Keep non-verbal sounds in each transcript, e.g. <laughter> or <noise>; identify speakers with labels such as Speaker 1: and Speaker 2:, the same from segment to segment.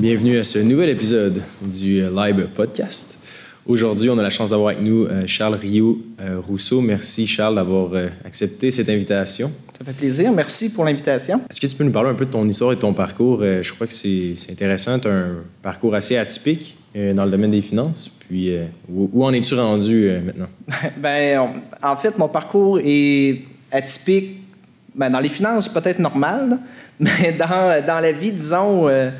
Speaker 1: Bienvenue à ce nouvel épisode du euh, Live Podcast. Aujourd'hui, on a la chance d'avoir avec nous euh, Charles Rioux euh, Rousseau. Merci Charles d'avoir accepté cette invitation.
Speaker 2: Ça fait plaisir. Merci pour l'invitation.
Speaker 1: Est-ce que tu peux nous parler un peu de ton histoire et de ton parcours? Je crois que c'est intéressant. Tu as un parcours assez atypique dans le domaine des finances. Puis, où, en es-tu rendu maintenant? <laughs>
Speaker 2: ben, en fait, mon parcours est atypique. Ben, dans les finances, peut-être normal, <laughs> mais dans, dans, la vie, disons euh,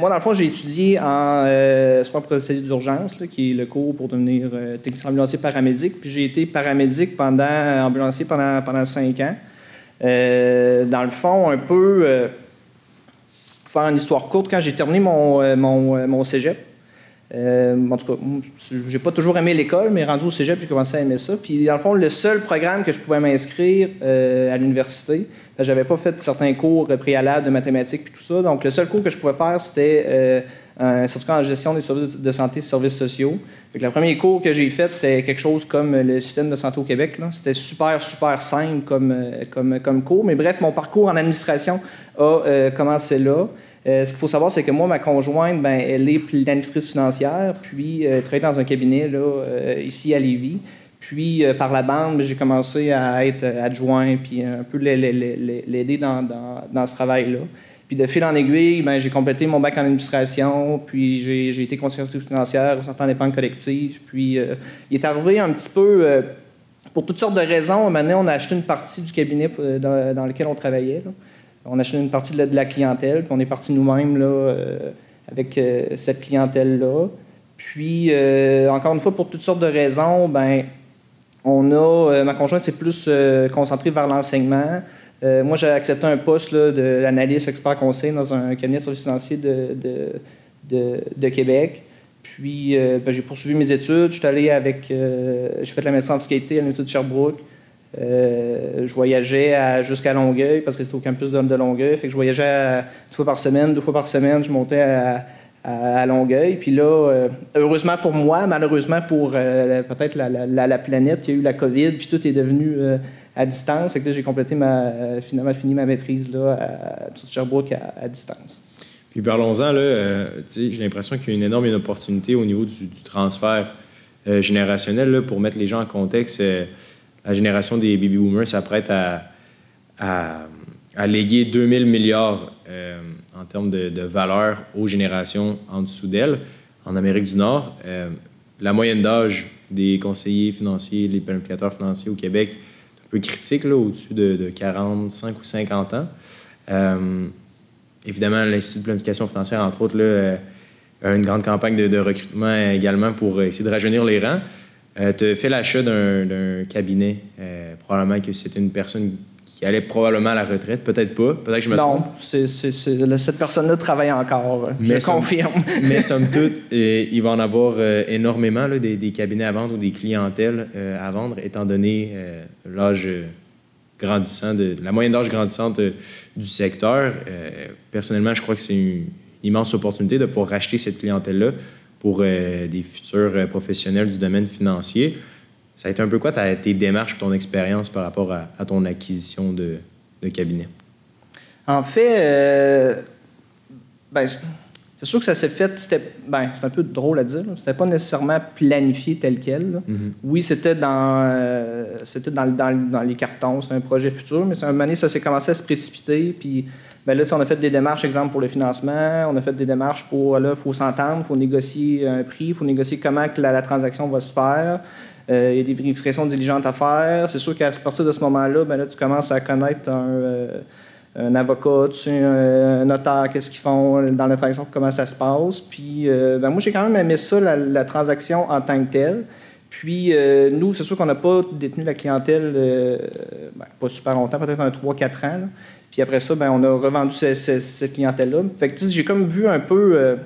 Speaker 2: moi, dans le fond, j'ai étudié en euh, procédure d'urgence, qui est le cours pour devenir euh, technicien ambulancier paramédic. Puis j'ai été paramédic pendant ambulancier pendant, pendant cinq ans. Euh, dans le fond, un peu, pour faire une histoire courte, quand j'ai terminé mon, mon, mon cégep, en tout cas, j'ai pas toujours aimé l'école, mais rendu au cégep, j'ai commencé à aimer ça. Puis, dans le fond, le seul programme que je pouvais m'inscrire à l'université, j'avais pas fait certains cours préalables de mathématiques et tout ça. Donc, le seul cours que je pouvais faire, c'était euh, en gestion des services de santé et services sociaux. Fait le premier cours que j'ai fait, c'était quelque chose comme le système de santé au Québec. C'était super, super simple comme, euh, comme, comme cours. Mais bref, mon parcours en administration a euh, commencé là. ce qu'il faut savoir, c'est que moi, ma conjointe, ben, elle est planificatrice financière, puis elle travaille dans un cabinet là, ici à Lévis. Puis, euh, par la bande, j'ai commencé à être adjoint, puis un peu l'aider dans, ce travail-là. Puis, de fil en aiguille, ben, j'ai complété mon bac en administration, puis j'ai été conseiller financière au Centre d'épargne collective. Puis, euh, il est arrivé un petit peu, euh, pour toutes sortes de raisons, maintenant, on a acheté une partie du cabinet dans, lequel on travaillait. On a acheté une partie de la, clientèle, puis on est parti nous-mêmes avec cette clientèle-là. Puis, encore une fois, pour toutes sortes de raisons, ben on a, euh, ma conjointe s'est plus euh, concentrée vers l'enseignement. Euh, moi, j'ai accepté un poste de l'analyste expert conseil dans un cabinet de services financiers de, Québec. Puis, ben, j'ai poursuivi mes études. Je suis allé avec. j'ai fait la médecine en fiscalité à l'Université de Sherbrooke. je voyageais jusqu'à Longueuil parce que c'était au campus de, de Longueuil. Fait que je voyageais deux fois par semaine. Deux fois par semaine, je montais à, à, Longueuil. Puis là, euh, heureusement pour moi, malheureusement pour euh, peut-être la, planète, il y a eu la COVID, puis tout est devenu euh, à distance. Fait que là, j'ai complété ma, finalement fini ma maîtrise là, à, Sherbrooke à, distance.
Speaker 1: Puis parlons-en, là, j'ai l'impression qu'il y a une énorme opportunité au niveau du, transfert générationnel là, pour mettre les gens en contexte. la génération des baby boomers s'apprête à, à, à léguer 2000 milliards en termes de, valeur aux générations en dessous d'elle. En Amérique du Nord, euh, la moyenne d'âge des conseillers financiers, les planificateurs financiers au Québec est un peu critique, au-dessus de, 45 ou 50 ans. Euh, évidemment, l'Institut de planification financière, entre autres, euh, a une grande campagne de, recrutement également pour essayer de rajeunir les rangs. tu as fait l'achat d'un cabinet. probablement que c'était une personne qui allait probablement à la retraite. Peut-être pas. Peut-être que je me
Speaker 2: trompe. Non, cette personne-là travaille encore. je confirme. <laughs>
Speaker 1: mais somme toute, euh, il va en avoir euh, énormément là, des, cabinets à vendre ou des clientèles euh, à vendre, étant donné l'âge grandissant, de, la moyenne d'âge grandissante du secteur. personnellement, je crois que c'est une immense opportunité de pouvoir racheter cette clientèle-là pour des futurs professionnels du domaine financier. Ça a été un peu quoi tes démarches, ton expérience par rapport à, ton acquisition de, cabinet?
Speaker 2: En fait, euh, ben, c'est sûr que ça s'est fait, c'était ben, un peu drôle à dire, c'était pas nécessairement planifié tel quel. Mm-hmm. Oui, c'était dans, euh, c'était dans, dans, les cartons, c'était un projet futur, mais à un moment donné, ça s'est commencé à se précipiter. Puis ben là, on a fait des démarches, exemple, pour le financement, on a fait des démarches pour, là, il faut s'entendre, il faut négocier un prix, il faut négocier comment que la, transaction va se faire. Euh, il y a des vérifications diligentes à faire. C'est sûr qu'à partir de ce moment-là, ben là, tu commences à connaître un, euh, avocat, tu, un notaire, qu'est-ce qu'ils font dans la transaction, comment ça se passe. Puis, euh, ben moi, j'ai quand même aimé ça, la, transaction en tant que telle. Puis, nous, c'est sûr qu'on n'a pas détenu la clientèle ben, pas super longtemps, peut-être un 3-4 ans. Puis après ça, ben, on a revendu cette, clientèle-là. Fait que, j'ai comme vu un peu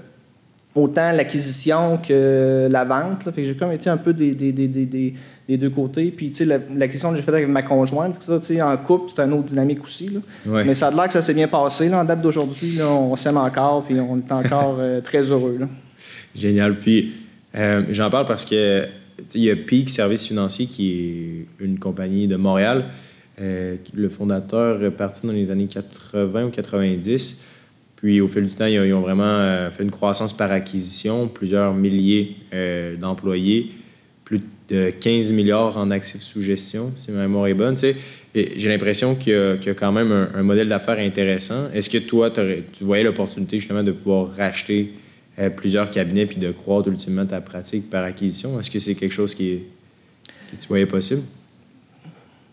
Speaker 2: autant l'acquisition que la vente. Fait que j'ai comme été un peu des, des, des, des deux côtés. Puis, tu sais, l'acquisition que j'ai faite avec ma conjointe, ça, tu sais, en couple, c'est une autre dynamique aussi. Mais ça a l'air que ça s'est bien passé. Là, en date d'aujourd'hui, on s'aime encore, puis on est encore euh, très heureux. Là.
Speaker 1: Génial. Puis, euh, j'en parle parce que il y a Peak Services Financiers qui est une compagnie de Montréal. Euh, le fondateur est parti dans les années 80 ou 90 Puis au fil du temps, ils ont, vraiment fait une croissance par acquisition, plusieurs milliers d'employés, plus de 15 milliards en actifs sous gestion, si ma mémoire est bonne. J'ai l'impression qu'il y, a quand même un, modèle d'affaires intéressant. Est-ce que toi, tu voyais l'opportunité justement de pouvoir racheter plusieurs cabinets puis de croître ultimement ta pratique par acquisition? Est-ce que c'est quelque chose qui, que tu voyais possible?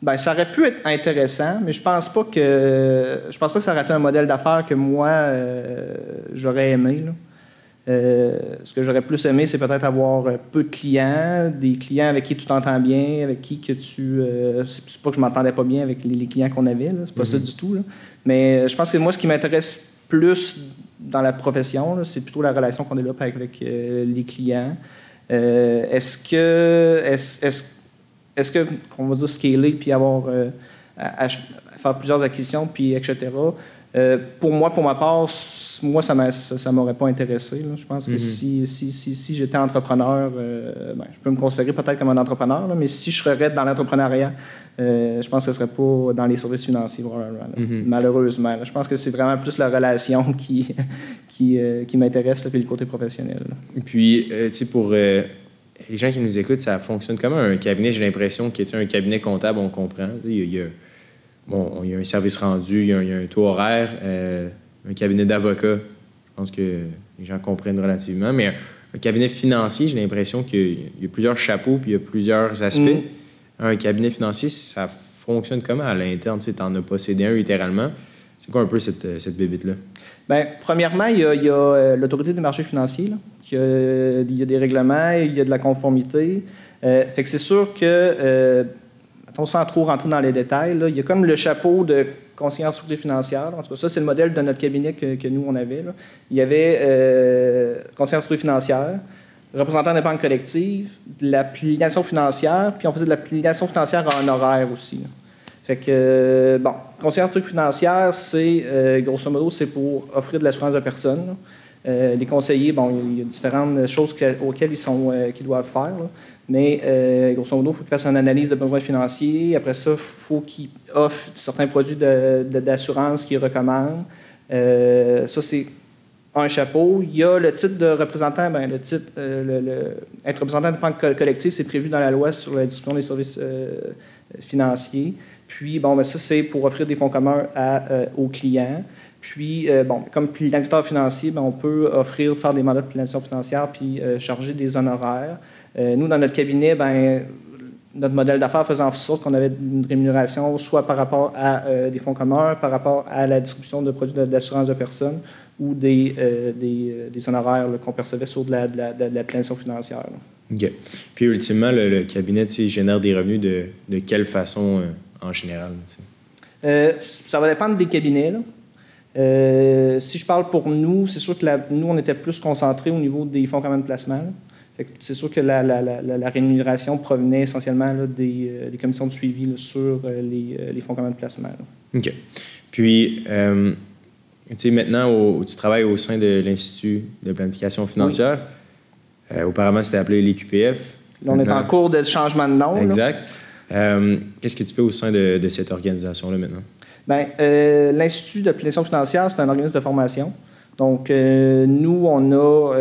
Speaker 2: Ben, ça aurait pu être intéressant, mais je pense pas que je pense pas que ça aurait été un modèle d'affaires que moi euh, j'aurais aimé. Euh, ce que j'aurais plus aimé, c'est peut-être avoir peu de clients, des clients avec qui tu t'entends bien, avec qui que tu. Euh, c'est pas que je m'entendais pas bien avec les, clients qu'on avait, c'est pas ça mm-hmm. du tout. Mais je pense que moi, ce qui m'intéresse plus dans la profession, c'est plutôt la relation qu'on développe avec, avec les clients. est-ce que est-ce, est-ce que, qu'on va dire, scaler puis avoir, euh, à, faire plusieurs acquisitions, puis etc. Euh, pour moi, pour ma part, moi, ça ne m'aurait pas intéressé. Je pense que mm-hmm. si, si, si, j'étais entrepreneur, euh, ben, je peux me considérer peut-être comme un entrepreneur, mais si je serais dans l'entrepreneuriat, je pense que ce ne serait pas dans les services financiers, mm-hmm. malheureusement. Je pense que c'est vraiment plus la relation qui, <laughs> qui, qui m'intéresse, puis le côté professionnel.
Speaker 1: Et puis, tu sais, pour les gens qui nous écoutent, ça fonctionne comme un cabinet. J'ai l'impression qu'il y a un cabinet comptable, on comprend. Il y a, bon, il y a un service rendu, il y a, un, taux horaire, euh, un cabinet d'avocat. Je pense que les gens comprennent relativement. Mais un, cabinet financier, j'ai l'impression qu'il y, a plusieurs chapeaux puis il y a plusieurs aspects. Mm. Un cabinet financier, ça fonctionne comment à l'interne? Tu en as possédé un littéralement. C'est quoi un peu cette, cette bébite-là?
Speaker 2: Bien, premièrement, il y a, euh, l'autorité des marchés financiers. il, y a, des règlements, il y a de la conformité. Euh, fait que c'est sûr que, euh, sans trop rentrer dans les détails, il y a comme le chapeau de conseiller en sécurité financière. En tout cas, ça, c'est le modèle de notre cabinet que, nous, on avait. Il y avait euh, conseiller en sécurité financière, représentant des banques collectives, de la planification financière, puis on faisait de la financière en horaire aussi. Fait que, euh, bon, conseiller en financière, c'est, euh, grosso modo, c'est pour offrir de l'assurance de personnes. Euh, les conseillers, bon, il y a différentes choses auxquelles ils, sont, qu'ils doivent faire. Mais, grosso modo, il faut qu'ils fassent une analyse de besoins financiers. Après ça, il faut qu'ils offrent certains produits d'assurance qu'ils recommandent. ça, c'est un chapeau. Il y a le titre de représentant, ben, le titre, être représentant de banque collective, c'est prévu dans la loi sur la distribution des services financiers. Puis, bon, ben, ça, c'est pour offrir des fonds communs euh, aux clients. Puis, euh, bon, comme planificateur financier, ben, on peut offrir, faire des mandats de planification financière puis euh, charger des honoraires. nous, dans notre cabinet, ben, notre modèle d'affaires faisait en sorte qu'on avait une rémunération soit par rapport à des fonds communs, par rapport à la distribution de produits d'assurance de personnes ou des, honoraires qu'on percevait sur de la, de la, planification financière.
Speaker 1: OK. Puis, ultimement, le, cabinet génère des revenus de quelle façon? En général?
Speaker 2: Euh, ça va dépendre des cabinets. Euh, si je parle pour nous, c'est sûr que nous, on était plus concentrés au niveau des fonds communs de placement. C'est sûr que la, rémunération provenait essentiellement euh, des, commissions de suivi sur les, fonds communs de placement.
Speaker 1: OK. Puis, tu sais, maintenant, tu travailles au sein de l'Institut de planification financière. auparavant, c'était appelé l'IQPF.
Speaker 2: Là, on est en cours de changement de nom.
Speaker 1: Exact. Euh, qu'est-ce que tu fais au sein de, cette organisation-là maintenant?
Speaker 2: Bien, euh, L'Institut de planification financière, c'est un organisme de formation. Donc, euh, nous, on a,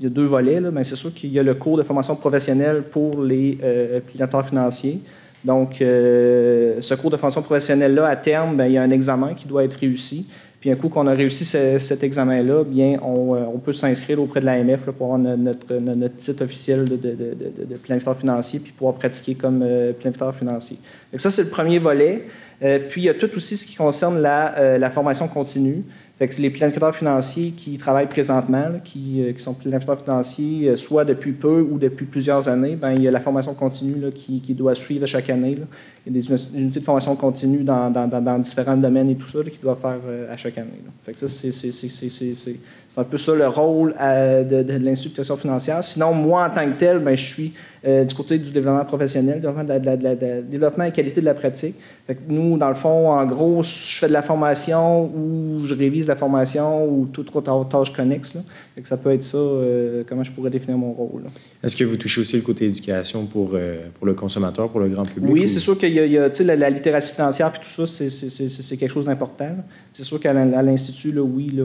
Speaker 2: deux volets. Là. c'est sûr qu'il y a le cours de formation professionnelle pour les planificateurs financiers. Donc, ce cours de formation professionnelle-là, à terme, ben, il y a un examen qui doit être réussi. Puis un coup qu'on a réussi cet examen-là, bien, on, euh, peut s'inscrire auprès de l'AMF pour avoir notre, notre, titre officiel de, de, de, planificateur financier puis pouvoir pratiquer comme euh, planificateur financier. Donc ça, c'est le premier volet. Euh, puis il y a tout aussi ce qui concerne la, la formation continue. Fait que les planificateurs financiers qui travaillent présentement, qui, qui, sont planificateurs financiers, soit depuis peu ou depuis plusieurs années, bien, il y a la formation continue là, qui, doit suivre chaque année. Là. Il y a des unités de formation continue dans, différents domaines et tout ça qui doivent faire à chaque année. Que ça, c'est un peu ça le rôle euh, de, de, l'institution financière. Sinon, moi, en tant que tel, ben, je suis euh, du côté du développement professionnel, développement, de développement et qualité de la pratique. Fait nous, dans le fond, en gros, je fais de la formation ou je révise la formation ou toute autre tâche connexe. Là. Que ça peut être ça, euh, comment je pourrais définir mon rôle.
Speaker 1: Est-ce que vous touchez aussi le côté éducation pour, euh, pour le consommateur, pour le grand public?
Speaker 2: Oui, c'est sûr qu'il y a, y la, la, littératie financière et tout ça, c'est quelque chose d'important. C'est sûr qu'à l'Institut, oui,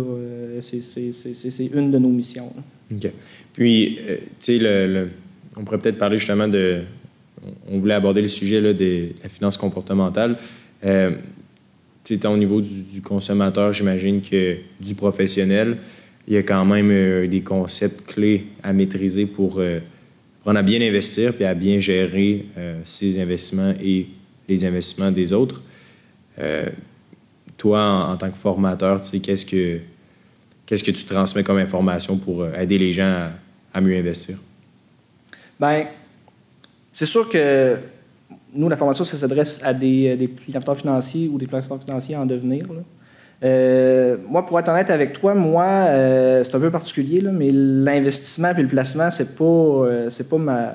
Speaker 2: c'est une de nos missions.
Speaker 1: OK. Puis, tu sais, le, on pourrait peut-être parler justement de... On voulait aborder le sujet là, de la finance comportementale. Euh, au niveau du, consommateur, j'imagine que du professionnel, il y a quand même euh, des concepts clés à maîtriser pour euh, apprendre à bien investir puis à bien gérer euh, ses investissements et les investissements des autres. toi, en, tant que formateur, qu'est-ce que qu'est-ce que tu transmets comme information pour aider les gens à, mieux investir?
Speaker 2: Bien, c'est sûr que nous, la formation, ça s'adresse à des, des financiers ou des planificateurs financiers en devenir. Euh, moi, pour être honnête avec toi, moi, euh, c'est un peu particulier, mais l'investissement et le placement, c'est pas, euh, c'est pas ma.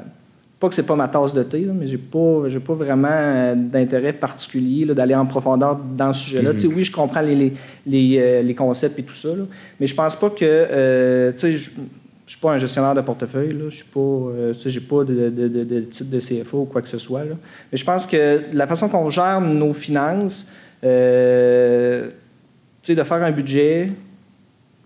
Speaker 2: Pas que c'est pas ma tasse de thé, mais j'ai pas, j'ai pas vraiment d'intérêt particulier d'aller en profondeur dans ce sujet-là. Mm-hmm. Oui, je comprends les, les, les, concepts et tout ça, mais je pense pas que. Je suis pas un gestionnaire de portefeuille, là. je suis pas, euh, j'ai pas de, de, de, titre de CFO ou quoi que ce soit. Là. Mais je pense que la façon qu'on gère nos finances, euh, de faire un budget,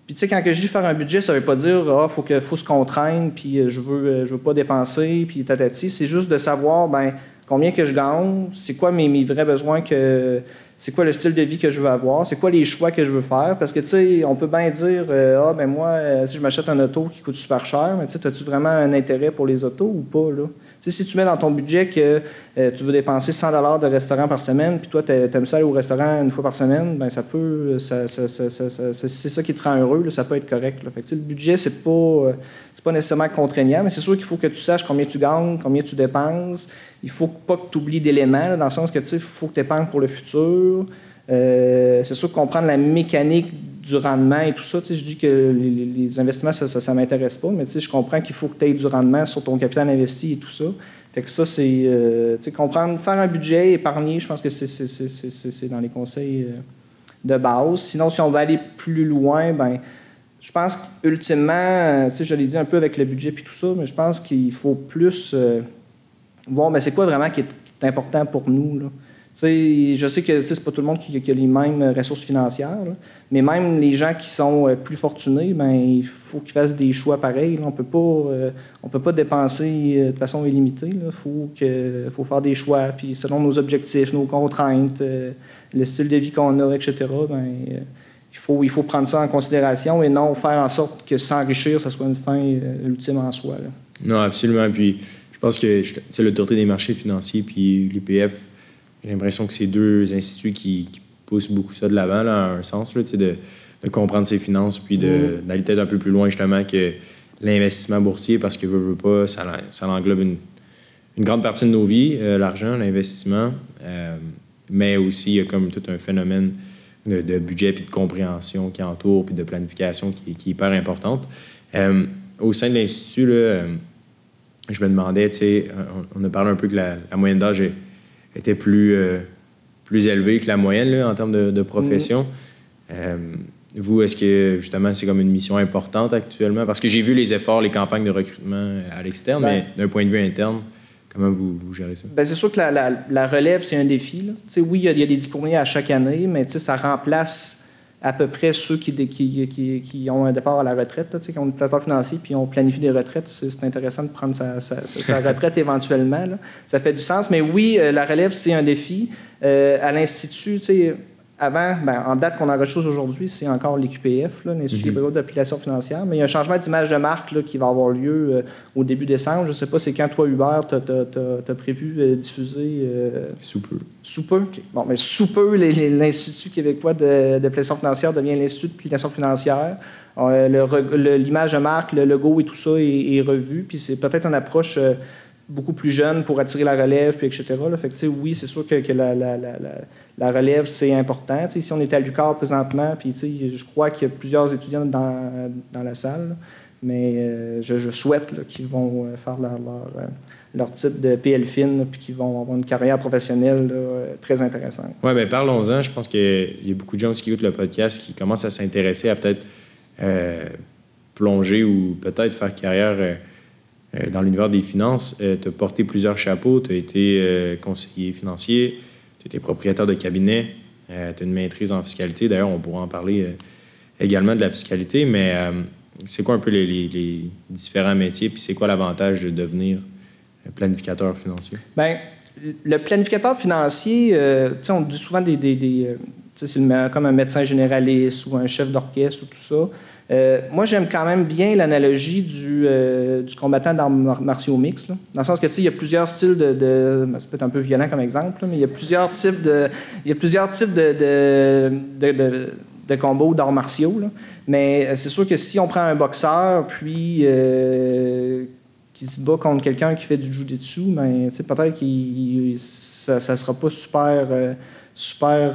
Speaker 2: puis tu sais, quand je dis faire un budget, ça veut pas dire ah, faut que faut se contraindre, puis euh, je veux euh, je veux pas dépenser, puis tatati. C'est juste de savoir ben combien que je gagne, c'est quoi mes, mes vrais besoins que c'est quoi le style de vie que je veux avoir, c'est quoi les choix que je veux faire. Parce que, tu sais, on peut bien dire, euh, ah, ben moi, si je m'achète un auto qui coûte super cher, mais tu sais, as-tu vraiment un intérêt pour les autos ou pas, là? Si tu mets dans ton budget que euh, tu veux dépenser 100 de restaurant par semaine, puis toi, tu aimes ça aller au restaurant une fois par semaine, ben ça peut, c'est ça qui te rend heureux, ça peut être correct. Le budget, c'est pas, pas nécessairement contraignant, mais c'est sûr qu'il faut que tu saches combien tu gagnes, combien tu dépenses. Il faut pas que tu oublies d'éléments, dans le sens que il faut que tu épargnes pour le futur. Euh, c'est sûr comprendre la mécanique du rendement et tout ça, je dis que les, investissements, ça ne m'intéresse pas, mais je comprends qu'il faut que tu aies du rendement sur ton capital investi et tout ça. Fait que ça, c'est euh, comprendre, faire un budget, épargner, je pense que c'est dans les conseils euh, de base. Sinon, si on veut aller plus loin, ben je pense qu'ultimement, je l'ai dit un peu avec le budget et tout ça, mais je pense qu'il faut plus voir, ben, c'est quoi vraiment qui est, important pour nous. Je sais que c'est pas tout le monde qui, a les mêmes ressources financières, mais même les gens qui sont euh, plus fortunés, ben, il faut qu'ils fassent des choix pareils. On euh, on peut pas dépenser euh, de façon illimitée. Il faut, faut faire des choix, puis selon nos objectifs, nos contraintes, le style de vie qu'on a, etc., ben, il, faut, il faut prendre ça en considération et non faire en sorte que s'enrichir, ce soit une fin ultime en soi.
Speaker 1: Non, absolument. Puis je pense que l'autorité des marchés financiers puis l'IPF j'ai l'impression que c'est deux instituts qui, poussent beaucoup ça de l'avant, là, un sens, là, de, de comprendre ses finances, puis mm. d'aller peut-être un peu plus loin, justement, que l'investissement boursier, parce que, veut, veut pas, ça, ça englobe une, une, grande partie de nos vies, euh, l'argent, l'investissement, euh, mais aussi, il y a comme tout un phénomène de, budget puis de compréhension qui entoure, puis de planification qui, qui est hyper importante. Euh, au sein de l'Institut, je me demandais, tu sais, on, a parlé un peu que la, la moyenne d'âge est était plus, euh, plus élevé que la moyenne là, en termes de, profession. Mm. Euh, vous, est-ce que justement c'est comme une mission importante actuellement? Parce que j'ai vu les efforts, les campagnes de recrutement à l'externe, ben mais d'un point de vue interne, comment vous, vous gérez ça?
Speaker 2: Ben c'est sûr que la, la, relève, c'est un défi. Oui, il y, y, a des diplômés à chaque année, mais ça remplace à peu près ceux qui, qui, qui, ont un départ à la retraite, là, qui ont des plateforme financier puis on planifie des retraites. C'est intéressant de prendre sa, <laughs> retraite éventuellement. Ça fait du sens. Mais oui, euh, la relève, c'est un défi. Euh, à l'Institut, avant, ben, en date qu'on enregistre aujourd'hui, c'est encore l'IQPF, l'Institut mm d'application financière, mais il y a un changement d'image de marque là, qui va avoir lieu euh, au début décembre. Je ne sais pas, c'est quand toi, Hubert, tu as, prévu euh, diffuser. Euh,
Speaker 1: sous peu.
Speaker 2: Sous peu? Bon, mais sous peu, l'Institut québécois d'application financière devient l'Institut d'application financière. L'image de marque, le logo et tout ça est, revu. Puis c'est peut-être une approche beaucoup plus jeune pour attirer la relève, puis etc. Là. Fait que, oui, c'est sûr que, la, la, la, la, relève, c'est important. si on est à Lucar présentement, puis je crois qu'il y a plusieurs étudiants dans, dans la salle, mais euh, je, je, souhaite qu'ils vont euh, faire leur, leur, leur type de PLFIN, puis qui vont avoir une carrière professionnelle très intéressante.
Speaker 1: Oui, bien parlons-en. Je pense qu'il y a beaucoup de gens qui écoutent le podcast qui commencent à s'intéresser à peut-être plonger ou peut-être faire carrière dans l'univers des finances. tu as porté plusieurs chapeaux. Tu as été conseiller financier, tu étais propriétaire de cabinet, tu as une maîtrise en fiscalité. D'ailleurs, on pourra en parler également de la fiscalité, mais euh, c'est quoi un peu les, différents métiers, puis c'est quoi l'avantage de devenir planificateur financier?
Speaker 2: Bien, le planificateur financier, euh, on dit souvent des. des, euh, c'est comme un médecin généraliste ou un chef d'orchestre ou tout ça. Moi, j'aime quand même bien l'analogie du, du, combattant d'armes martiaux mixtes. Dans le sens que, tu sais, il y a plusieurs styles de... de c'est peut-être un peu violent comme exemple, mais il y a plusieurs types de... Il y a plusieurs types de, de de combo d'arts martiaux. Mais euh, c'est sûr que si on prend un boxeur, puis euh, qui se bat contre quelqu'un qui fait du jiu-jitsu, ben, peut-être que ça ne sera pas super, euh, super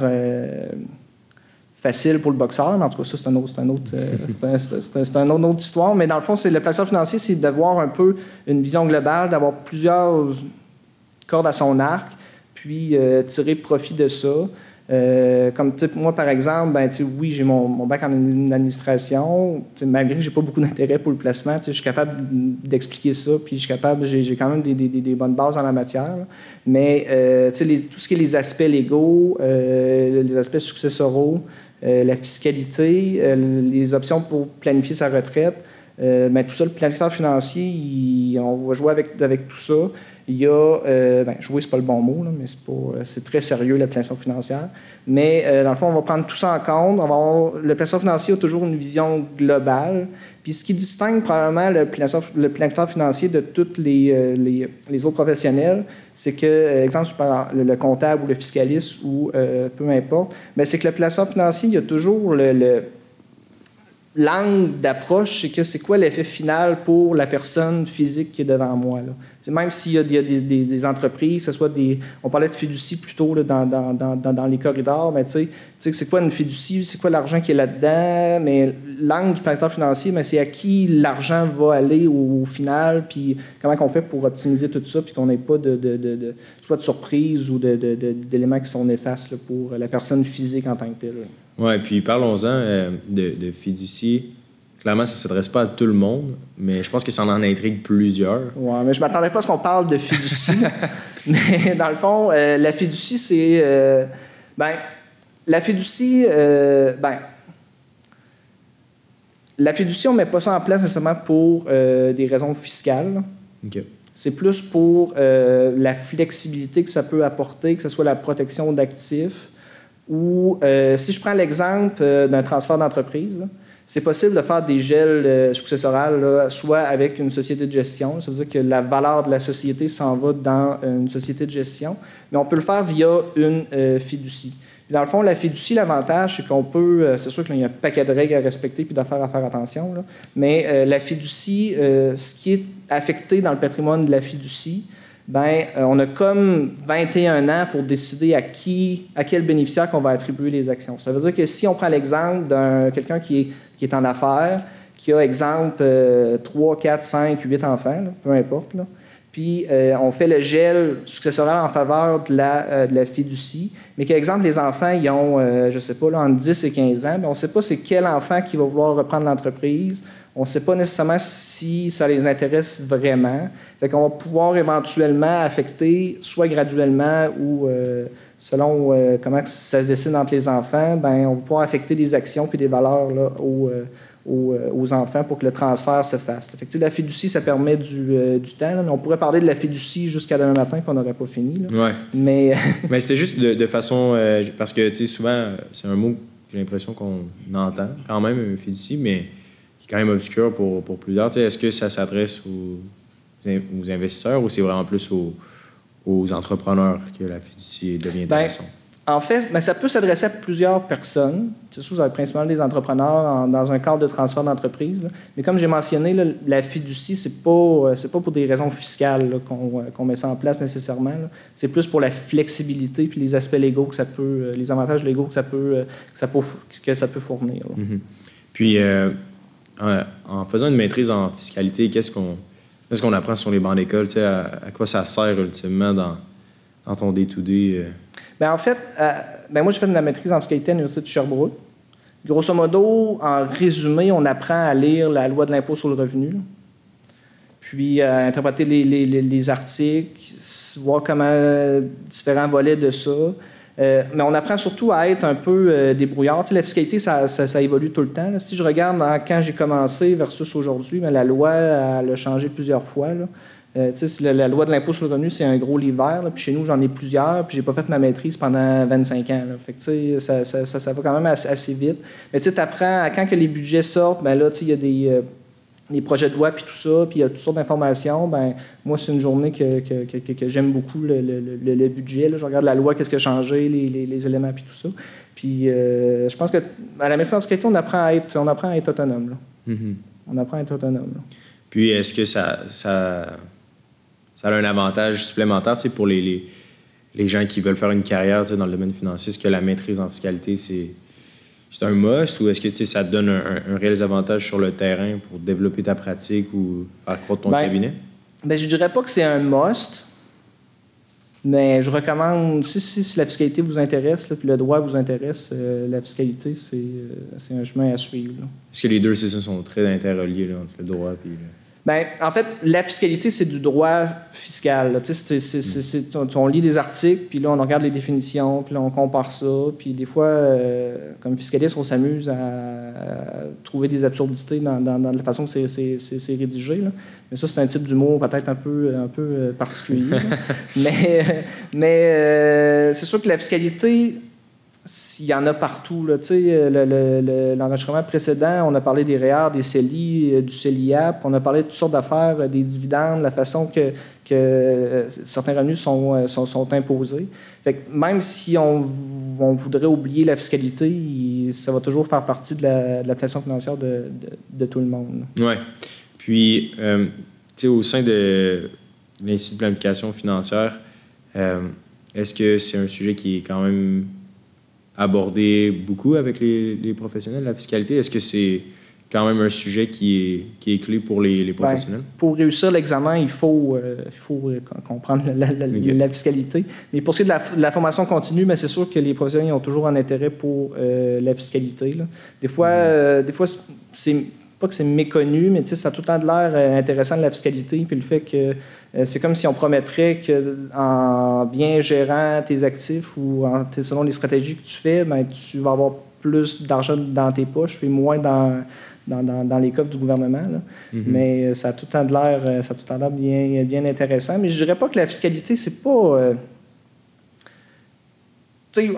Speaker 2: facile pour le boxeur. Mais en tout cas, ça, c'est un autre, un autre, <laughs> c'est un, autre, autre histoire. Mais dans le fond, c'est le placeur financier, c'est d'avoir un peu une vision globale, d'avoir plusieurs cordes à son arc, puis tirer profit de ça. Euh, comme moi, par exemple, ben, oui, j'ai mon, mon, bac en administration. Malgré que je n'ai pas beaucoup d'intérêt pour le placement, je suis capable d'expliquer ça, puis je suis capable, j'ai quand même des, des, des, bonnes bases en la matière. Mais euh, les, tout ce qui est les aspects légaux, euh, les aspects successoraux, la fiscalité, les options pour planifier sa retraite, ben, tout ça, le planificateur financier, on va jouer avec, avec tout ça. Il y a, euh, ben, jouer, c'est pas le bon mot, mais euh, c'est, très sérieux, la planification financière. Mais euh, dans le fond, on va prendre tout ça en compte. On va le planificateur financier a toujours une vision globale. Puis ce qui distingue probablement le planificateur, le financier de tous les, les, autres professionnels, c'est que, exemple, le, le, comptable ou le fiscaliste ou peu importe, mais c'est que le planificateur financier, il y a toujours le l'angle d'approche, c'est que c'est quoi l'effet final pour la personne physique qui est devant moi. Même s'il y a, des, entreprises, soit des. On parlait de fiducie plutôt là, dans, les corridors, mais c'est quoi une fiducie, c'est quoi l'argent qui est là-dedans, mais l'angle du planificateur financier, mais c'est à qui l'argent va aller au, final, puis comment on fait pour optimiser tout ça, puis qu'on n'ait pas de, de surprise ou d'éléments qui sont néfastes pour la personne physique en tant que telle.
Speaker 1: Oui, puis parlons-en euh, de, de fiducie. Clairement, ça ne s'adresse pas à tout le monde, mais je pense que ça en intrigue plusieurs.
Speaker 2: Oui, mais je ne m'attendais pas à ce qu'on parle de fiducie. <laughs> mais dans le fond, euh, la fiducie, c'est. Euh, ben, la fiducie, ben, la fiducie, on ne met pas ça en place nécessairement pour des raisons fiscales. C'est plus pour la flexibilité que ça peut apporter, que ce soit la protection d'actifs, ou euh, si je prends l'exemple euh, d'un transfert d'entreprise, c'est possible de faire des gels euh, successorales, soit avec une société de gestion, ça veut dire que la valeur de la société s'en va dans une société de gestion, mais on peut le faire via une fiducie. Dans le fond, la fiducie, l'avantage, c'est qu'on peut, c'est sûr qu'il y a un paquet de règles à respecter puis d'affaires à faire attention, mais la fiducie, ce qui est affecté dans le patrimoine de la fiducie, ben, euh, on a comme 21 ans pour décider à qui, à quel bénéficiaire qu'on va attribuer les actions. Ça veut dire que si on prend l'exemple d'un quelqu'un qui est, qui est en affaires, qui a, exemple, 3, 4, 5, 8 enfants, peu importe, puis euh, on fait le gel successoral en faveur de la, euh, de la fiducie, mais qu'exemple, les enfants, ils ont, je ne sais pas, là, entre 10 et 15 ans, mais on ne sait pas c'est quel enfant qui va vouloir reprendre l'entreprise, on ne sait pas nécessairement si ça les intéresse vraiment. Fait qu'on va pouvoir éventuellement affecter, soit graduellement ou euh, selon euh, comment ça se dessine entre les enfants, ben, on va pouvoir affecter des actions puis des valeurs là, aux, euh, aux, enfants pour que le transfert se fasse. Fait la fiducie, ça permet du, du temps. mais on pourrait parler de la fiducie jusqu'à demain matin qu'on n'aurait pas fini.
Speaker 1: Là. Mais, <laughs> mais c'était juste de, de façon... parce que souvent, c'est un mot j'ai l'impression qu'on entend quand même, fiducie, mais quand même obscur pour, pour plusieurs. Est-ce que ça s'adresse aux, aux, investisseurs ou c'est vraiment plus aux, aux, entrepreneurs que la fiducie devient ben, intéressante?
Speaker 2: en fait, mais ben, ça peut s'adresser à plusieurs personnes. C'est sûr, principalement des entrepreneurs dans un cadre de transfert d'entreprise. Mais comme j'ai mentionné, la fiducie, ce n'est pas, euh, pas pour des raisons fiscales euh, qu'on met ça en place nécessairement. C'est plus pour la flexibilité puis les aspects légaux que ça peut, euh, les avantages légaux que ça peut, que ça peut, que ça peut fournir.
Speaker 1: Mm-hmm. Puis, en faisant une maîtrise en fiscalité, qu'est-ce qu'on Qu'est-ce qu'on apprend sur les bancs d'école? À, quoi ça sert ultimement dans, dans ton day-to-day? Euh?
Speaker 2: Ben, en fait, euh, ben, moi, je fais de la maîtrise en fiscalité à l'Université de Sherbrooke. Grosso modo, en résumé, on apprend à lire la loi de l'impôt sur le revenu, puis à interpréter les, les articles, voir comment différents volets de ça. Euh, mais on apprend surtout à être un peu euh, débrouillard. la fiscalité, ça, ça, évolue tout le temps. Si je regarde quand j'ai commencé versus aujourd'hui, ben, la loi elle a changé plusieurs fois. Euh, la, loi de l'impôt sur le revenu, c'est un gros livre puis chez nous, j'en ai plusieurs, puis j'ai pas fait ma maîtrise pendant 25 ans. Fait ça, ça, ça, va quand même assez, vite. Mais tu apprends, quand que les budgets sortent, ben là, il y a des les projets de loi, puis tout ça, puis il y a toutes sortes d'informations. Ben, moi, c'est une journée que, que, que, j'aime beaucoup, le, le, le, budget. Là. Je regarde la loi, qu'est-ce qui a changé, les, les, les, éléments, puis tout ça. Puis euh, je pense qu'à la médecine en fiscalité, on apprend à être, on apprend à être autonome. Là. Mm-hmm. On apprend à être autonome.
Speaker 1: Puis est-ce que ça, ça, ça a un avantage supplémentaire pour les, les, les, gens qui veulent faire une carrière dans le domaine financier? Est-ce que la maîtrise en fiscalité, c'est c'est un must ou est-ce que ça te donne un, réel avantage sur le terrain pour développer ta pratique ou faire croître ton ben, cabinet?
Speaker 2: Ben, je dirais pas que c'est un must, mais je recommande, si, si, la fiscalité vous intéresse, puis le droit vous intéresse, euh, la fiscalité, euh, c'est un chemin à suivre.
Speaker 1: Est-ce que les deux, sont très interreliés entre le droit et le...
Speaker 2: Bien, en fait, la fiscalité, c'est du droit fiscal. on lit des articles, puis là, on regarde les définitions, puis là, on compare ça. Puis des fois, euh, comme fiscaliste, on s'amuse à, trouver des absurdités dans, la façon que c'est rédigé. Mais ça, c'est un type d'humour peut-être un peu, un peu euh, particulier. <laughs> mais mais euh, c'est sûr que la fiscalité s'il y en a partout. Là, euh, l'enregistrement précédent, on a parlé des REER, des CELI, euh, du CELIAP, on a parlé de toutes sortes d'affaires, euh, des dividendes, la façon que, que certains revenus sont, sont, imposés. Fait même si on, voudrait oublier la fiscalité, ça va toujours faire partie de la, de financière de, de, tout le monde.
Speaker 1: Oui. Puis, au sein de l'Institut de planification financière, est-ce que c'est un sujet qui est quand même abordé beaucoup avec les, professionnels, la fiscalité? Est-ce que c'est quand même un sujet qui est, qui est clé pour les, les ben, professionnels?
Speaker 2: pour réussir l'examen, il faut, euh, il faut euh, comprendre la, fiscalité. Mais pour ce qui est de la, formation continue, mais c'est sûr que les professionnels ont toujours un intérêt pour euh, la fiscalité. Des fois, mm-hmm. des fois c'est pas que c'est méconnu, mais ça a tout le temps de l'air intéressant de la fiscalité. Puis le fait que c'est comme si on promettrait qu'en bien gérant tes actifs ou en, selon les stratégies que tu fais, ben, tu vas avoir plus d'argent dans tes poches et moins dans, dans, dans, les coffres du gouvernement. Mm-hmm. Mais euh, ça a tout le temps de l'air, ça tout le temps bien, bien intéressant. Mais je dirais pas que la fiscalité, c'est pas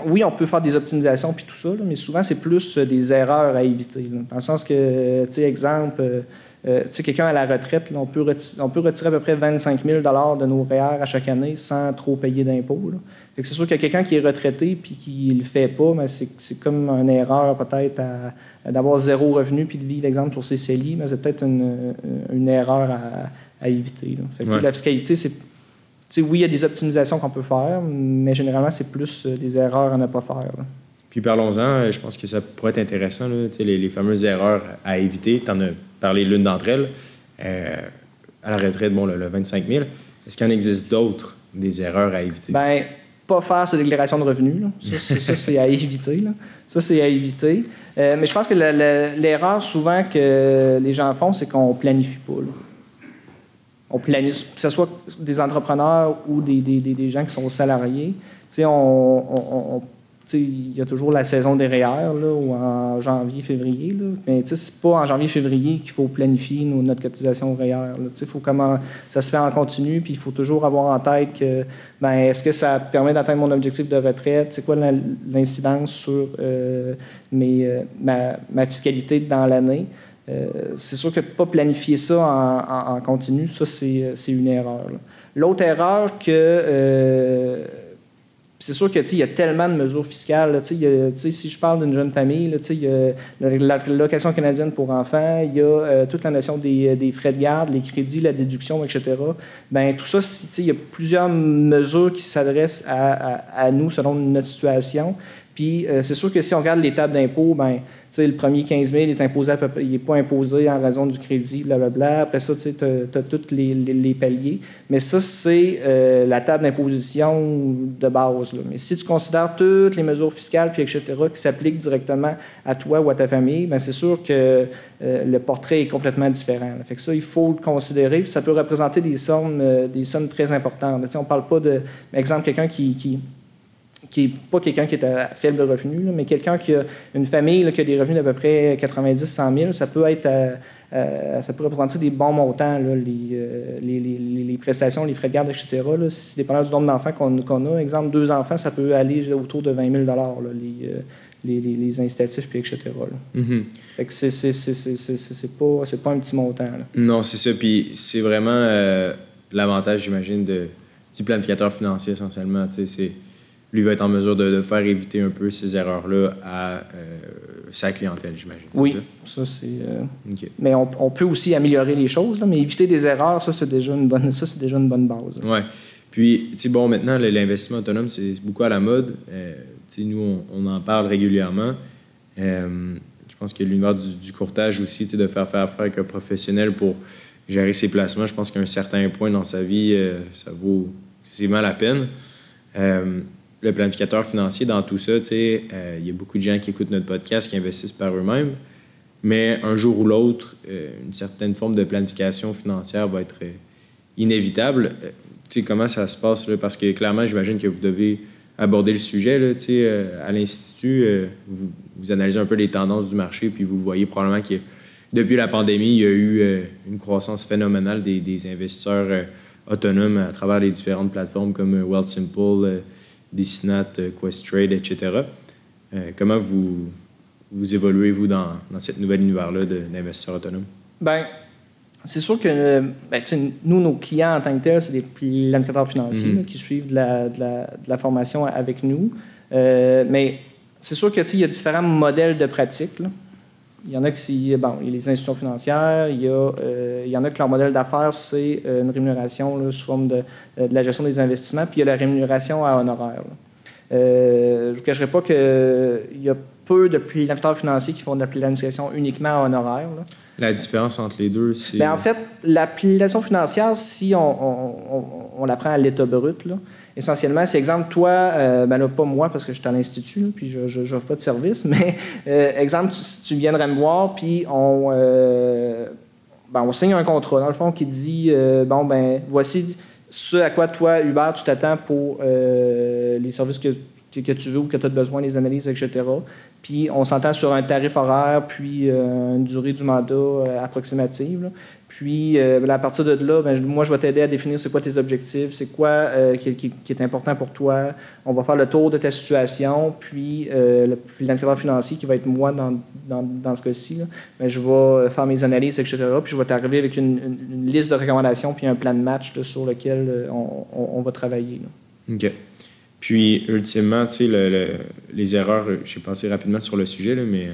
Speaker 2: oui, on peut faire des optimisations puis tout ça, mais souvent, c'est plus euh, des erreurs à éviter. dans le sens que, tu sais, exemple, euh, euh, quelqu'un à la retraite, on, peut on peut retirer à peu près 25 000 de nos REER à chaque année sans trop payer d'impôts. C'est sûr que quelqu'un qui est retraité puis qui ne le fait pas, mais c'est comme une erreur peut-être d'avoir zéro revenu puis de vivre, exemple, sur ses CELI, mais c'est peut-être une, erreur à, éviter. La fiscalité, c'est oui, il y a des optimisations qu'on peut faire, mais généralement, c'est plus euh, des erreurs à ne pas faire.
Speaker 1: Puis parlons-en, je pense que ça pourrait être intéressant, les, les, fameuses erreurs à éviter. Tu en as parlé l'une d'entre elles. Euh, à la retraite, bon, le, 25 000. Est-ce qu'il en existe d'autres, des erreurs à éviter?
Speaker 2: Bien, pas faire sa déclaration de revenus. Ça, c'est à éviter. Ça, c'est à éviter. mais je pense que l'erreur souvent que les gens font, c'est qu'on planifie pas on planifie, que ce soit des entrepreneurs ou des, des, des gens qui sont salariés. On, on, il y a toujours la saison des REER, là, ou en janvier, février. Là. Mais c'est pas en janvier, février qu'il faut planifier notre cotisation REER. Faut comment ça se fait en continu, puis il faut toujours avoir en tête que ben, est-ce que ça permet d'atteindre mon objectif de retraite? C'est quoi l'incidence sur euh, euh, ma, fiscalité dans l'année? Euh, c'est sûr que pas planifier ça en, continu, ça, c'est une erreur. L'autre erreur que c'est sûr qu'il y a tellement de mesures fiscales. si je parle d'une jeune famille, il y a l'allocation canadienne pour enfants, il y a euh, toute la notion des, frais de garde, les crédits, la déduction, etc. Ben, tout ça, il y a plusieurs mesures qui s'adressent à, nous selon notre situation. Puis euh, c'est sûr que si on regarde l'étape d'impôt, ben, le premier 15 000 est imposé il n'est pas imposé en raison du crédit, blablabla. Après ça, tu as, tous les, les, paliers. Mais ça, c'est euh, la table d'imposition de base. Mais si tu considères toutes les mesures fiscales, puis etc., qui s'appliquent directement à toi ou à ta famille, ben c'est sûr que euh, le portrait est complètement différent. Fait que ça, il faut le considérer. Ça peut représenter des sommes, des sommes très importantes. on ne parle pas de, exemple, quelqu'un qui n'est pas quelqu'un qui est à faible revenu, mais quelqu'un qui a une famille qui a des revenus d'à peu près 90 100 000, ça peut être ça peut représenter des bons montants, euh, les, les, prestations, les frais de garde, etc. Là, si dépendant du nombre d'enfants qu'on a, exemple, deux enfants, ça peut aller autour de 20 000 là, les, euh, les, les, incitatifs, puis etc. Mm-hmm. Fait que c'est pas, pas un petit montant.
Speaker 1: Non, c'est ça. Puis c'est vraiment euh, l'avantage, j'imagine, du planificateur financier, essentiellement. C'est lui va être en mesure de, faire éviter un peu ces erreurs-là à euh, sa clientèle, j'imagine.
Speaker 2: Oui, ça, c'est. Euh, mais on, peut aussi améliorer les choses, mais éviter des erreurs, ça c'est déjà une bonne, ça c'est déjà une bonne base.
Speaker 1: Oui. Puis, tu sais, bon, maintenant l'investissement autonome c'est beaucoup à la mode. Euh, nous on, en parle régulièrement. je pense que l'univers du, du, courtage aussi, de faire faire affaire avec un professionnel pour gérer ses placements, je pense qu'à un certain point dans sa vie, ça vaut excessivement la peine le planificateur financier dans tout ça, euh, il y a beaucoup de gens qui écoutent notre podcast qui investissent par eux-mêmes, mais un jour ou l'autre, euh, une certaine forme de planification financière va être euh, inévitable. sais comment ça se passe? Là? Parce que clairement, j'imagine que vous devez aborder le sujet. Là, à l'Institut, vous, vous, analysez un peu les tendances du marché, puis vous voyez probablement que depuis la pandémie, il y a eu une croissance phénoménale des, des investisseurs autonomes à travers les différentes plateformes comme Wealthsimple, Disnat, euh, Questrade, etc. Euh, comment vous, vous évoluez, vous, dans, dans cette nouvelle univers-là d'investisseurs autonomes?
Speaker 2: Bien, c'est sûr que ben, nous, nos clients en tant que tels, c'est des planificateurs financiers mm-hmm. qui suivent de la, de, la, de la, formation avec nous. Euh, mais c'est sûr qu'il y a différents modèles de pratique. Là. Il y en a qui, bon, il y a les institutions financières, il y, a, euh, il y en a que leur modèle d'affaires, c'est euh, une rémunération sous forme de, euh, de, la gestion des investissements, puis il y a la rémunération à honoraires. je ne vous cacherai pas qu'il y a peu de planificateurs financiers qui font de la planification uniquement à honoraires.
Speaker 1: La différence entre les deux, c'est.
Speaker 2: Bien, en fait, la planification financière, si on, on, on la prend à l'état brut, là, essentiellement, c'est exemple, toi, euh, ben là, pas moi parce que je suis à l'Institut, puis je n'offre pas de service, <laughs> mais euh, exemple, tu, tu, viendrais me voir, puis on, euh, ben, on signe un contrat, dans le fond, qui dit bon, ben voici ce à quoi toi, Hubert, tu t'attends pour les services que, que, tu veux ou que tu as besoin, les analyses, etc. Puis on s'entend sur un tarif horaire, puis une durée du mandat approximative. Puis, euh, à partir de là, ben, moi, je vais t'aider à définir c'est quoi tes objectifs, c'est quoi euh, qui, est important pour toi. On va faire le tour de ta situation, puis euh, l'entraîneur financier, qui va être moi dans, dans, ce cas-ci, ben, je vais faire mes analyses, etc. Puis, je vais t'arriver avec une, liste de recommandations, puis un plan de match sur lequel euh, on, va travailler.
Speaker 1: OK. Puis, ultimement, tu sais, les erreurs, j'ai pensé rapidement sur le sujet, là, mais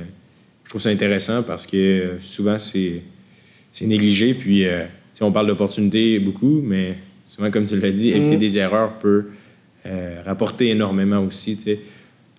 Speaker 1: je trouve ça intéressant parce que souvent, c'est c'est négligé. Puis, euh, on parle d'opportunités beaucoup, mais souvent, comme tu l'as dit, éviter mm. des erreurs peut euh, rapporter énormément aussi.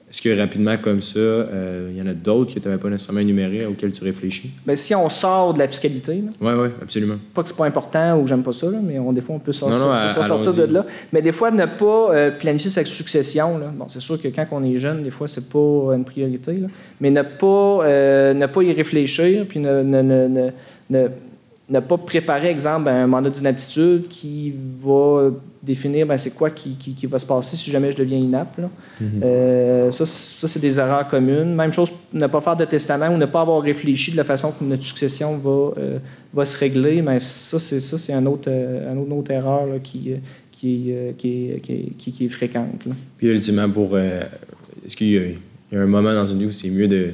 Speaker 1: Est-ce que rapidement, comme ça, euh, il y en a d'autres que tu n'avais pas nécessairement énumérés auxquels tu réfléchis?
Speaker 2: Bien, si on sort de la fiscalité.
Speaker 1: Oui, oui, absolument.
Speaker 2: Pas que c'est pas important ou j'aime pas ça, mais on, des fois, on peut sortir, sortir de là. Mais des fois, ne pas planifier sa succession. Là. Bon, c'est sûr que quand on est jeune, des fois, c'est pas une priorité. Là. Mais ne pas, ne pas y réfléchir, puis ne, ne, ne, pas préparer, exemple, un mandat d'inaptitude qui va définir ben, c'est quoi qui, qui, va se passer si jamais je deviens inapte. Mm-hmm. Euh, ça, ça c'est des erreurs communes. Même chose, ne pas faire de testament ou ne pas avoir réfléchi de la façon que notre succession va, euh, va se régler. Mais ça, c'est ça, c'est un autre, euh, une autre erreur qui, qui, qui, qui, qui, est fréquente.
Speaker 1: Puis ultimement, pour est-ce qu'il y, y, a un moment dans une vie où c'est mieux de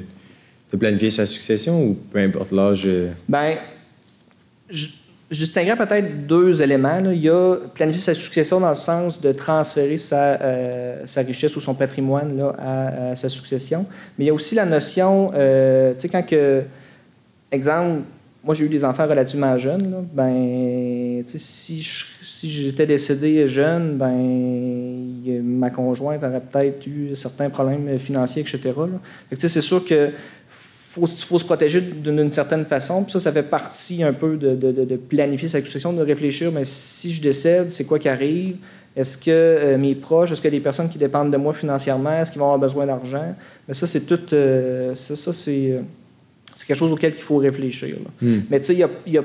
Speaker 1: de planifier sa succession ou peu importe l'âge?
Speaker 2: Bien, je, distinguerais peut-être deux éléments. Il y a planifier sa succession dans le sens de transférer sa, euh, richesse ou son patrimoine là, à, sa succession. Mais il y a aussi la notion, euh, tu sais, quand que, exemple, moi j'ai eu des enfants relativement jeunes, là, ben, si, si j'étais décédé jeune, ben ma conjointe aurait peut-être eu certains problèmes financiers, etc. c'est sûr que faut, faut se protéger d'une certaine façon. Puis ça, ça fait partie un peu de, de, planifier sa succession, de réfléchir, mais si je décède, c'est quoi qui arrive? Est-ce que euh, mes proches, est-ce que des personnes qui dépendent de moi financièrement, est-ce qu'ils vont avoir besoin d'argent? Mais ça, c'est tout. Euh, ça, ça c'est, c'est quelque chose auquel il faut réfléchir. Hmm. Mais tu sais, il y a, y a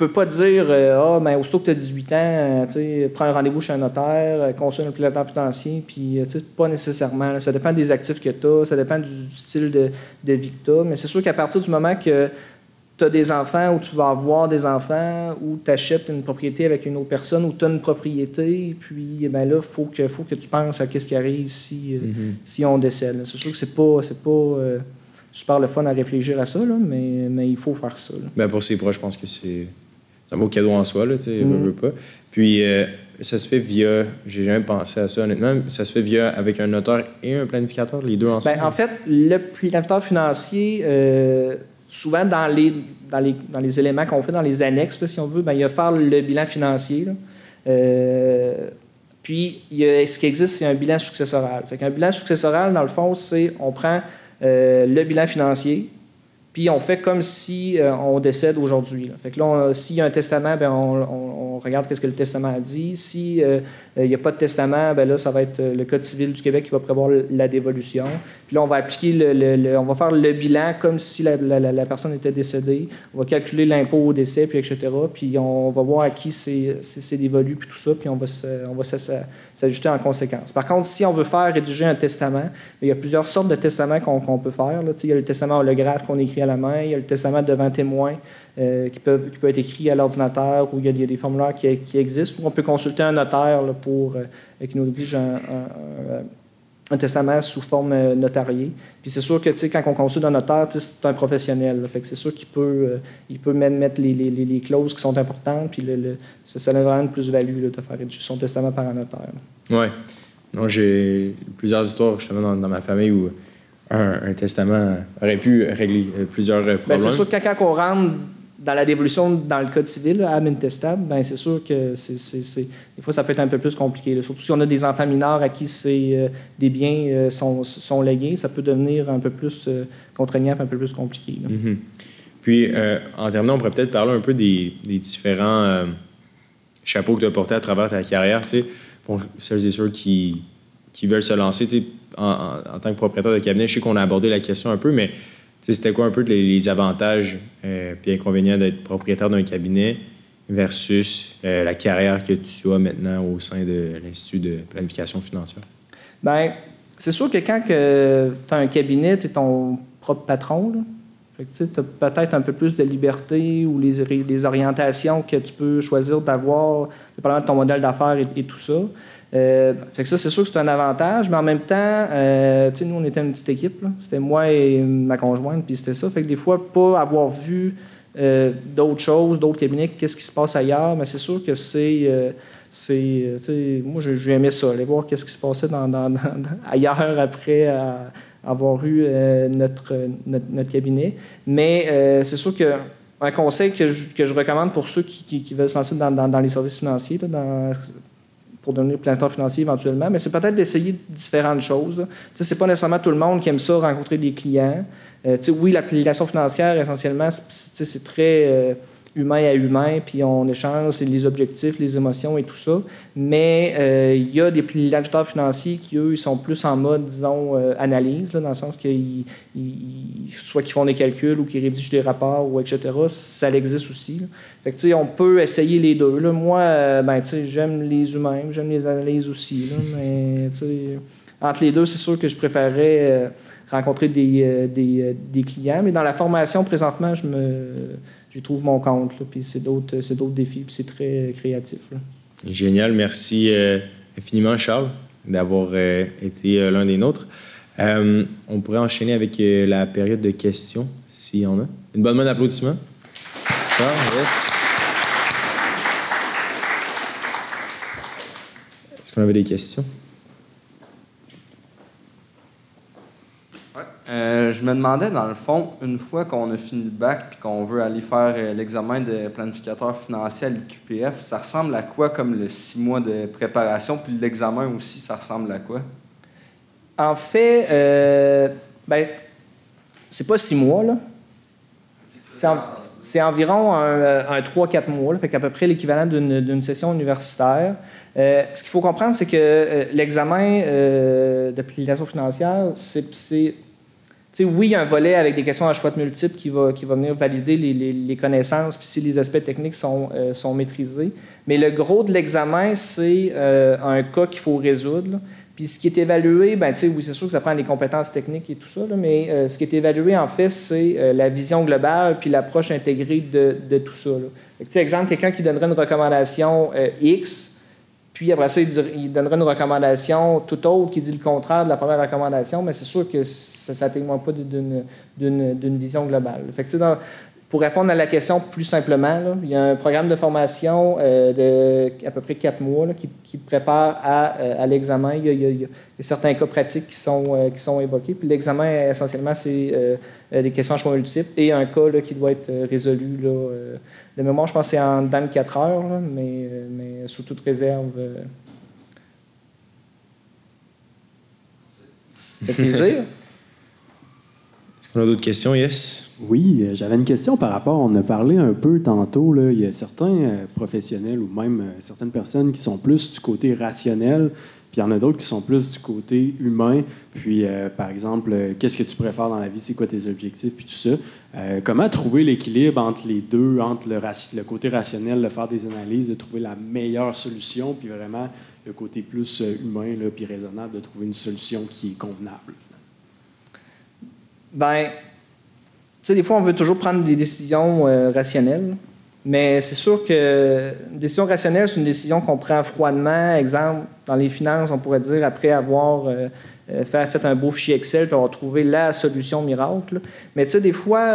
Speaker 2: peux pas dire euh, Ah, mais aussitôt que tu as 18 ans, euh, prends un rendez-vous chez un notaire, euh, consulte un piloteur financier, puis pas nécessairement. ça dépend des actifs que tu as, ça dépend du, style de, de vie que tu as. Mais c'est sûr qu'à partir du moment que tu as des enfants ou tu vas avoir des enfants ou tu achètes une propriété avec une autre personne ou tu as une propriété, puis ben là, il faut que, faut que tu penses à ce qui arrive si, mm-hmm. si on décède. C'est sûr que c'est pas. C'est pas super le fun à réfléchir à ça, mais, mais il faut faire ça.
Speaker 1: Ben pour ses proches, je pense que c'est un beau cadeau en soi, là, tu sais, mm. pas. Puis, euh, ça se fait via, j'ai jamais pensé à ça honnêtement, ça se fait via avec un notaire et un planificateur, les deux ensemble.
Speaker 2: Ben, en fait, le planificateur financier, euh, souvent dans les, dans les, dans les éléments qu'on fait dans les annexes, si on veut, ben, il va faire le bilan financier. Euh, puis, il y a, ce qui existe, c'est un bilan successoral. Fait qu'un bilan successoral, dans le fond, c'est on prend le bilan financier, on fait comme si euh, on décède aujourd'hui. Fait que là, s'il y a un testament, ben on, regarde qu'est-ce que le testament a dit. S'il euh, n'y a pas de testament, ben là, ça va être euh, le Code civil du Québec qui va prévoir la dévolution. Puis là, on va appliquer le, on va faire le bilan comme si la, personne était décédée. On va calculer l'impôt au décès, puis etc. Puis on va voir à qui c'est dévolu, puis tout ça, puis on va, s'ajuster en conséquence. Par contre, si on veut faire rédiger un testament, ben, il y a plusieurs sortes de testaments qu'on peut faire. Là. Il y a le testament holographe qu'on écrit à la main, il y a le testament devant témoin euh, qui, peut, qui, peut, être écrit à l'ordinateur, ou il y, a, des formulaires qui, qui, existent, ou on peut consulter un notaire pour, euh, qui nous rédige un, un, testament sous forme euh, notariée. Puis c'est sûr que quand on consulte un notaire, c'est un professionnel. fait que c'est sûr qu'il peut, il peut même mettre les, les, les, clauses qui sont importantes, puis le, ça, ça a vraiment une plus-value de faire rédiger son testament par un notaire.
Speaker 1: Oui. Non, j'ai plusieurs histoires justement dans, dans ma famille où un, testament aurait pu régler plusieurs euh, problèmes.
Speaker 2: c'est sûr que quand on rentre dans la dévolution dans le code civil, âme intestable, ben c'est sûr que c'est, des fois, ça peut être un peu plus compliqué. Surtout si on a des enfants mineurs à qui euh, des biens sont, sont, légués, ça peut devenir un peu plus contraignant un peu plus compliqué.
Speaker 1: Mm-hmm. Puis, en terminant, on pourrait peut-être parler un peu des, des différents chapeaux que tu as portés à travers ta carrière. Celles et ceux qui, qui veulent se lancer, en, tant que propriétaire de cabinet, je sais qu'on a abordé la question un peu, mais c'était quoi un peu les, avantages et euh, inconvénients d'être propriétaire d'un cabinet versus euh, la carrière que tu as maintenant au sein de l'Institut de planification financière?
Speaker 2: Bien, c'est sûr que quand tu as un cabinet, tu es ton propre patron. tu as peut-être un peu plus de liberté ou les, les orientations que tu peux choisir d'avoir, dépendamment de ton modèle d'affaires et, tout ça. Euh, fait que ça, c'est sûr que c'est un avantage, mais en même temps, euh, nous, on était une petite équipe. C'était moi et ma conjointe, puis c'était ça. Fait que des fois, pas avoir vu euh, d'autres choses, d'autres cabinets, qu'est-ce qui se passe ailleurs, mais c'est sûr que c'est. c'est moi, j'aimais ça, aller voir qu'est-ce qui se passait dans, <laughs> ailleurs après avoir eu notre, notre, cabinet. Mais c'est sûr que un conseil que je, que je, recommande pour ceux qui, qui, veulent se lancer dans, dans, les services financiers, dans, pour devenir planteur financier éventuellement, mais c'est peut-être d'essayer différentes choses. Ce n'est pas nécessairement tout le monde qui aime ça, rencontrer des clients. Euh, oui, l'application financière, essentiellement, c'est très euh, humain à humain, puis on échange les objectifs, les émotions et tout ça. Mais euh, il y a des planificateurs financiers qui, eux, ils sont plus en mode, disons, analyse, dans le sens qu'ils soit qu'ils font des calculs ou qu'ils rédigent des rapports, ou etc. Ça existe aussi. Fait que, on peut essayer les deux. Là. Moi, euh, ben, j'aime les humains, j'aime les analyses aussi. Là, <laughs> mais entre les deux, c'est sûr que je préférerais euh, rencontrer des, euh, des, des, clients. Mais dans la formation, présentement, je me j'y trouve mon compte. Puis c'est d'autres, d'autres défis, puis c'est très créatif.
Speaker 1: Génial. Merci infiniment, Charles, d'avoir été l'un des nôtres. on pourrait enchaîner avec la période de questions, s'il y en a. Une bonne main d'applaudissement. Est-ce qu'on avait des questions?
Speaker 3: Euh, je me demandais, dans le fond, une fois qu'on a fini le bac et qu'on veut aller faire euh, l'examen de planificateur financier à l'IQPF, ça ressemble à quoi comme le six mois de préparation? Puis l'examen aussi, ça ressemble à quoi?
Speaker 2: En fait, euh, ben, c'est pas six mois, là. C'est, environ un, 3-4 mois, là, fait qu'à peu près l'équivalent d'une, session universitaire. ce qu'il faut comprendre, c'est que l'examen de planification financière, c'est oui, il y a un volet avec des questions à choix de multiples qui va, venir valider les, connaissances, puis si les aspects techniques sont, euh, maîtrisés. Mais le gros de l'examen, c'est euh, un cas qu'il faut résoudre. Puis ce qui est évalué, ben, oui, c'est sûr que ça prend les compétences techniques et tout ça, mais euh, ce qui est évalué, en fait, c'est la vision globale puis l'approche intégrée de, tout ça. Exemple, quelqu'un qui donnerait une recommandation X, puis après ça, il, donnerait une recommandation tout autre qui dit le contraire de la première recommandation, mais c'est sûr que ça ne témoigne pas d'une vision globale. Fait pour répondre à la question plus simplement, il y a un programme de formation euh, de à peu près quatre mois qui, prépare à, euh, l'examen. Il, y a certains cas pratiques qui sont, euh, qui sont évoqués. Puis l'examen, essentiellement, c'est des questions à choix multiples et un cas qui doit être résolu. Là, de mémoire, je pense que c'est en dans 4 heures, mais, mais sous toute réserve. C'est plaisir. <laughs>
Speaker 1: On a d'autres questions, yes?
Speaker 4: Oui, euh, j'avais une question par rapport, on a parlé un peu tantôt, là, il y a certains euh, professionnels ou même euh, certaines personnes qui sont plus du côté rationnel, puis il y en a d'autres qui sont plus du côté humain. Puis, par exemple, qu'est-ce que tu préfères dans la vie, c'est quoi tes objectifs, puis tout ça. comment trouver l'équilibre entre les deux, entre le, côté rationnel, de faire des analyses, de trouver la meilleure solution, puis vraiment le côté plus humain, là, puis raisonnable, de trouver une solution qui est convenable?
Speaker 2: Ben, tu sais, des fois, on veut toujours prendre des décisions euh, rationnelles, mais c'est sûr que une décision rationnelle, c'est une décision qu'on prend froidement. Exemple, dans les finances, on pourrait dire, après avoir euh, euh, fait, un beau fichier Excel, puis avoir trouvé la solution miracle. Mais tu sais, des fois,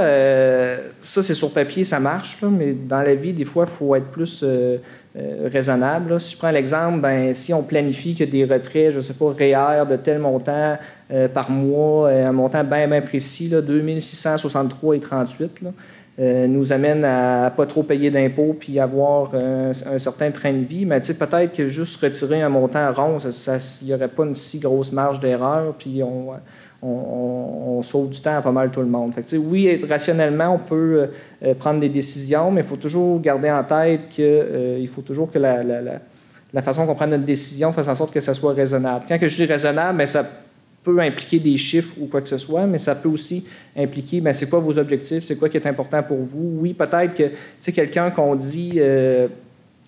Speaker 2: ça, c'est sur papier, ça marche, mais dans la vie, des fois, il faut être plus raisonnable. Si je prends l'exemple, ben, si on planifie que des retraits, je ne sais pas, REER de tel montant euh, par mois, euh, un montant bien, bien précis, là, 2663,38, euh, nous amène à, pas trop payer d'impôts puis avoir un, certain train de vie. Mais peut-être que juste retirer un montant rond, il n'y aurait pas une si grosse marge d'erreur, puis on, on, sauve du temps à pas mal tout le monde. Fait oui, rationnellement, on peut prendre des décisions, mais il faut toujours garder en tête qu'il faut toujours que la, la, la, façon qu'on prenne notre décision fasse en sorte que ça soit raisonnable. Quand que je dis raisonnable, mais ça peut impliquer des chiffres ou quoi que ce soit, mais ça peut aussi impliquer, ben, c'est quoi vos objectifs, c'est quoi qui est important pour vous. Oui, peut-être que, tu quelqu'un qu'on dit, euh,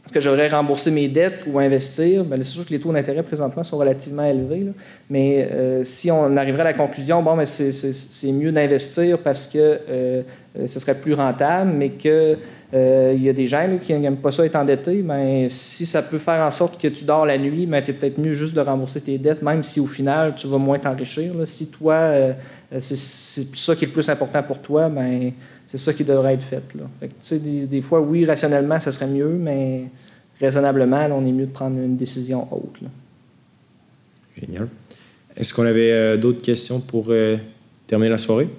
Speaker 2: est-ce que j'aurais remboursé mes dettes ou investir? Bien, c'est sûr que les taux d'intérêt présentement sont relativement élevés, mais euh, si on arriverait à la conclusion, bon, mais c'est mieux d'investir parce que euh, ce serait plus rentable, mais que euh, il y a des gens qui n'aiment pas ça être endettés, mais si ça peut faire en sorte que tu dors la nuit, mais tu es peut-être mieux juste de rembourser tes dettes, même si au final, tu vas moins t'enrichir. Si toi, euh, c'est ça qui est le plus important pour toi, ben, c'est ça qui devrait être fait. Là. fait des, fois, oui, rationnellement, ça serait mieux, mais raisonnablement, on est mieux de prendre une décision haute.
Speaker 1: Génial. Est-ce qu'on avait euh, d'autres questions pour terminer la soirée?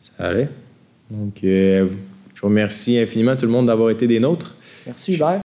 Speaker 1: Ça allait? Donc, euh, je remercie infiniment tout le monde d'avoir été des nôtres.
Speaker 2: Merci Hubert.